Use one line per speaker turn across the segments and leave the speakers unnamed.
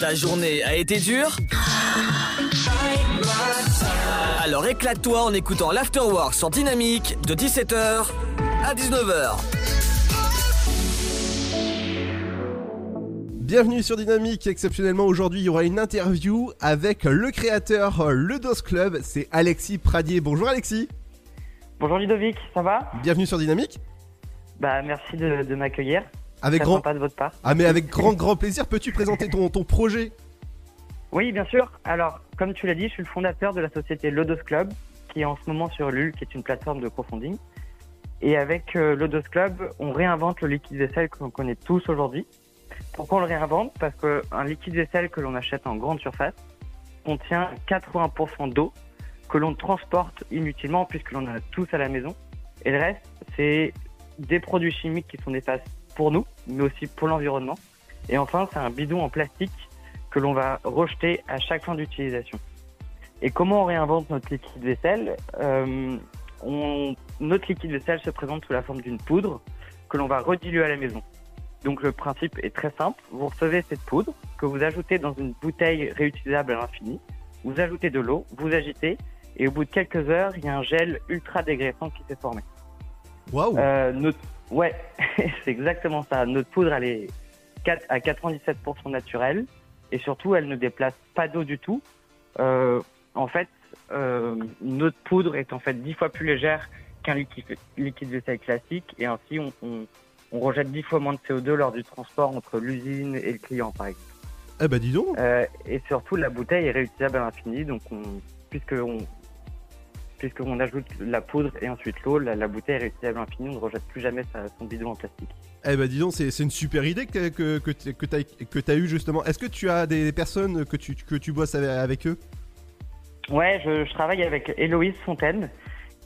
Ta journée a été dure Alors éclate-toi en écoutant l'Afterwork sur Dynamique de 17h à 19h.
Bienvenue sur Dynamique. Exceptionnellement, aujourd'hui, il y aura une interview avec le créateur euh, Le Dos Club. C'est Alexis Pradier. Bonjour Alexis.
Bonjour Ludovic, ça va?
Bienvenue sur Dynamique.
Bah merci de, de m'accueillir.
Avec grand,
de votre part.
ah mais avec grand grand plaisir. Peux-tu présenter ton, ton projet?
Oui, bien sûr. Alors, comme tu l'as dit, je suis le fondateur de la société Lodos Club, qui est en ce moment sur Lul, qui est une plateforme de crowdfunding. Et avec euh, Lodos Club, on réinvente le liquide vaisselle que l'on connaît tous aujourd'hui. Pourquoi on le réinvente? Parce qu'un liquide vaisselle que l'on achète en grande surface contient 80% d'eau que l'on transporte inutilement puisque l'on en a tous à la maison. Et le reste, c'est des produits chimiques qui sont néfastes pour nous, mais aussi pour l'environnement. Et enfin, c'est un bidon en plastique que l'on va rejeter à chaque fin d'utilisation. Et comment on réinvente notre liquide vaisselle Euh, on, Notre liquide vaisselle se présente sous la forme d'une poudre que l'on va rediluer à la maison. Donc le principe est très simple. Vous recevez cette poudre que vous ajoutez dans une bouteille réutilisable à l'infini. Vous ajoutez de l'eau, vous agitez, et au bout de quelques heures, il y a un gel ultra dégraissant qui s'est formé.
Waouh.
Euh, notre... Ouais, c'est exactement ça. Notre poudre, elle est 4 à 97% naturelle et surtout, elle ne déplace pas d'eau du tout. Euh, en fait, euh, notre poudre est en fait 10 fois plus légère qu'un liquide, liquide vaisselle classique et ainsi, on, on, on rejette 10 fois moins de CO2 lors du transport entre l'usine et le client, par exemple.
Eh bah dis donc.
Euh, et surtout, la bouteille est réutilisable à l'infini, donc on, puisque on, puisqu'on ajoute la poudre et ensuite l'eau, la, la bouteille est réutilisable à l'infini, on ne rejette plus jamais sa- son bidon en plastique.
Eh bah dis donc, c'est une super idée que que que, t- que t'as que t'as eu justement. Est-ce que tu as des personnes que tu que tu bosses avec, eux?
Ouais, je, je travaille avec Héloïse Fontaine,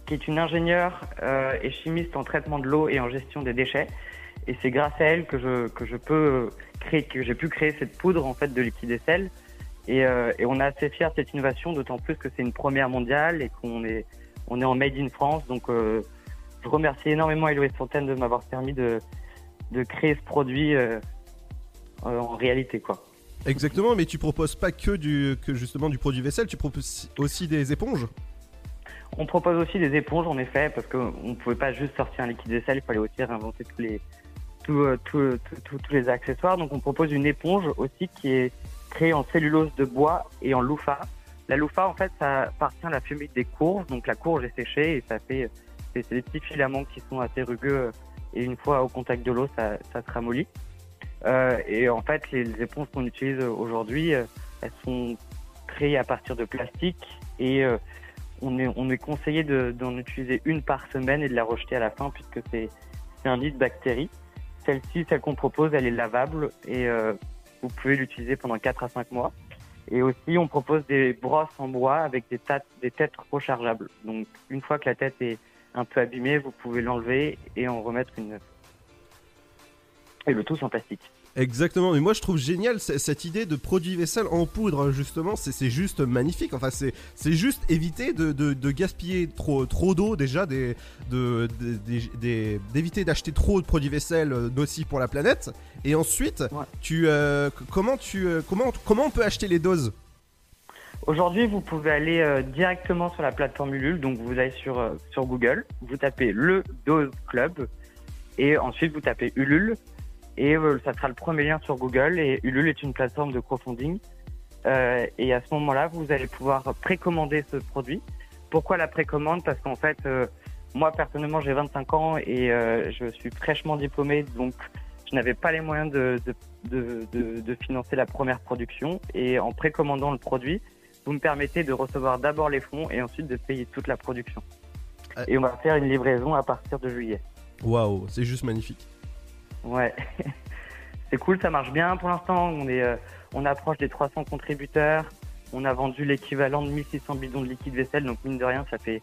qui est une ingénieure euh, et chimiste en traitement de l'eau et en gestion des déchets. Et c'est grâce à elle que je que je peux créer, que j'ai pu créer cette poudre en fait de liquide vaisselle. Et, euh, et on est assez fiers de cette innovation, d'autant plus que c'est une première mondiale et qu'on est on est en made in France. Donc euh, je remercie énormément Héloïse Fontaine de m'avoir permis de de créer ce produit euh, en réalité quoi.
Exactement, mais tu proposes pas que du que justement du produit vaisselle, tu proposes aussi des éponges?
On propose aussi des éponges en effet, parce qu'on ne pouvait pas juste sortir un liquide vaisselle, il fallait aussi réinventer tous les, tous- tous- tous les accessoires. Donc on propose une éponge aussi qui est créée en cellulose de bois et en loufa. La loufa, en fait, ça appartient à la famille des courges. Donc la courge est séchée et ça fait des petits filaments qui sont assez rugueux et une fois au contact de l'eau, ça, se ramollit. Euh, et en fait, les, éponges qu'on utilise aujourd'hui, euh, elles sont créées à partir de plastique et euh, on est, on est conseillé de- d'en utiliser une par semaine et de la rejeter à la fin puisque c'est un lit de bactéries. Celle-ci, celle qu'on propose, elle est lavable et vous pouvez l'utiliser pendant 4 à 5 mois. Et aussi, on propose des brosses en bois avec des, des têtes rechargeables. Donc, une fois que la tête est un peu abîmée, vous pouvez l'enlever et en remettre une. Et le tout sans plastique.
Exactement, mais moi je trouve génial cette idée de produit vaisselle en poudre justement, c'est juste magnifique. Enfin, c'est c'est juste éviter de, de- de gaspiller trop trop d'eau déjà, des de d'éviter d'acheter trop de produits vaisselle euh, nocifs pour la planète. Et ensuite,
Ouais.
tu euh, comment tu euh, comment comment on peut acheter les doses?
Aujourd'hui, vous pouvez aller euh, directement sur la plateforme Ulule. Donc, vous allez sur, euh, sur Google, vous tapez le Dose Club et ensuite vous tapez Ulule et euh, ça sera le premier lien sur Google. Et Ulule est une plateforme de crowdfunding. Euh, et à ce moment-là, vous allez pouvoir précommander ce produit. Pourquoi la précommande? Parce qu'en fait, euh, moi personnellement, j'ai 25 ans et je suis fraîchement diplômé, donc je n'avais pas les moyens de, de, de, de, de financer la première production. Et en précommandant le produit, vous me permettez de recevoir d'abord les fonds et ensuite de payer toute la production. Et on va faire une livraison à partir de juillet.
Waouh, c'est juste magnifique.
Ouais, c'est cool, ça marche bien pour l'instant. On est, euh, on approche des 300 contributeurs. On a vendu l'équivalent de 1600 bidons de liquide vaisselle, donc mine de rien, ça fait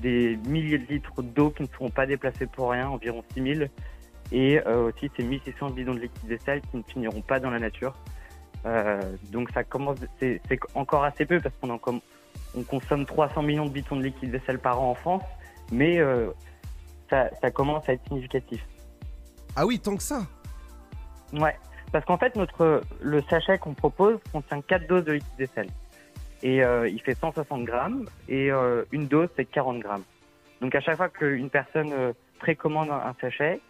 des milliers de litres d'eau qui ne seront pas déplacés pour rien, environ 6000. Et euh, aussi ces 1600 bidons de liquide vaisselle qui ne finiront pas dans la nature. Euh, donc ça commence, c'est c'est encore assez peu parce qu'on consomme 300 millions de bidons de liquide vaisselle par an en France, mais euh, ça commence à être significatif.
Ah oui, tant que ça.
Ouais, Parce qu'en fait, notre le sachet qu'on propose contient 4 doses de liquide vaisselle. Et euh, il fait 160 grammes et euh, une dose c'est 40 grammes. Donc à chaque fois qu'une personne euh, précommande un, un sachet,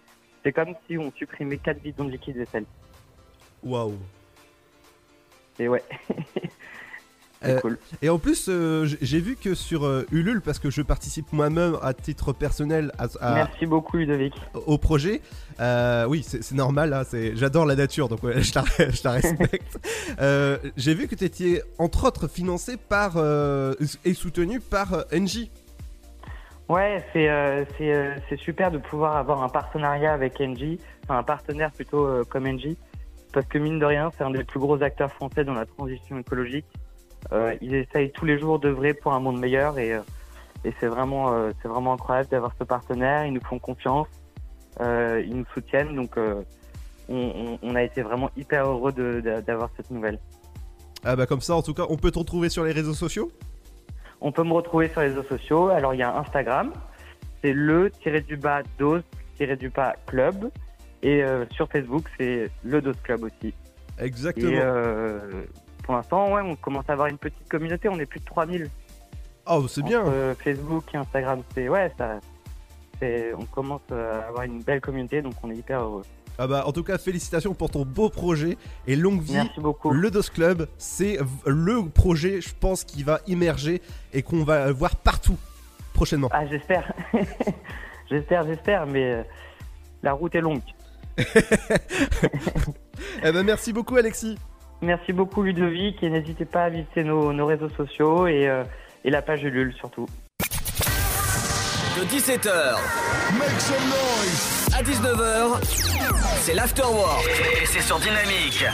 c'est comme si on supprimait 4 bidons de liquide vaisselle.
Waouh.
Et ouais.
Euh,
cool.
Et en plus, euh, j'ai vu que sur euh, Ulule, parce que je participe moi-même à titre personnel à- à-
Merci beaucoup Ludovic.
au projet, oui, c'est normal, hein, j'adore la nature, donc ouais, je, la, je la respecte. J'ai vu que tu étais entre autres financé par et soutenu par Engie.
Ouais, c'est super de pouvoir avoir un partenariat avec Engie, enfin un partenaire plutôt comme Engie, parce que mine de rien, c'est un des plus gros acteurs français dans la transition écologique. Euh, ils essayent tous les jours d'œuvrer pour un monde meilleur et, euh, et c'est vraiment euh, c'est vraiment incroyable d'avoir ce partenaire. Ils nous font confiance, ils nous soutiennent, donc on, a été vraiment hyper heureux d'avoir cette nouvelle.
Ah bah comme ça, en tout cas, on peut te retrouver sur les réseaux sociaux?
On peut me retrouver sur les réseaux sociaux. Alors, il y a Instagram, c'est le tiré du bas dose tiré du bas club. Et euh, sur Facebook, c'est le dose club aussi.
Exactement.
Et euh, pour l'instant, ouais, on commence à avoir une petite communauté. On est plus de 3000
Oh, c'est bien.
Facebook et Instagram. C'est ouais, ça. On commence à avoir une belle communauté, donc on est hyper heureux.
Ah bah en tout cas, félicitations pour ton beau projet et longue vie.
Merci beaucoup.
Le DOS Club, c'est le projet, je pense, qui va immerger et qu'on va voir partout prochainement.
Ah, j'espère. j'espère, j'espère, mais euh, la route est longue.
Eh ben merci beaucoup Alexis.
Merci beaucoup Ludovic et n'hésitez pas à visiter nos, nos réseaux sociaux et, euh, et la page Ulule surtout.
De 17h à 19h, c'est l'Afterwork. Et c'est sur Dynamique.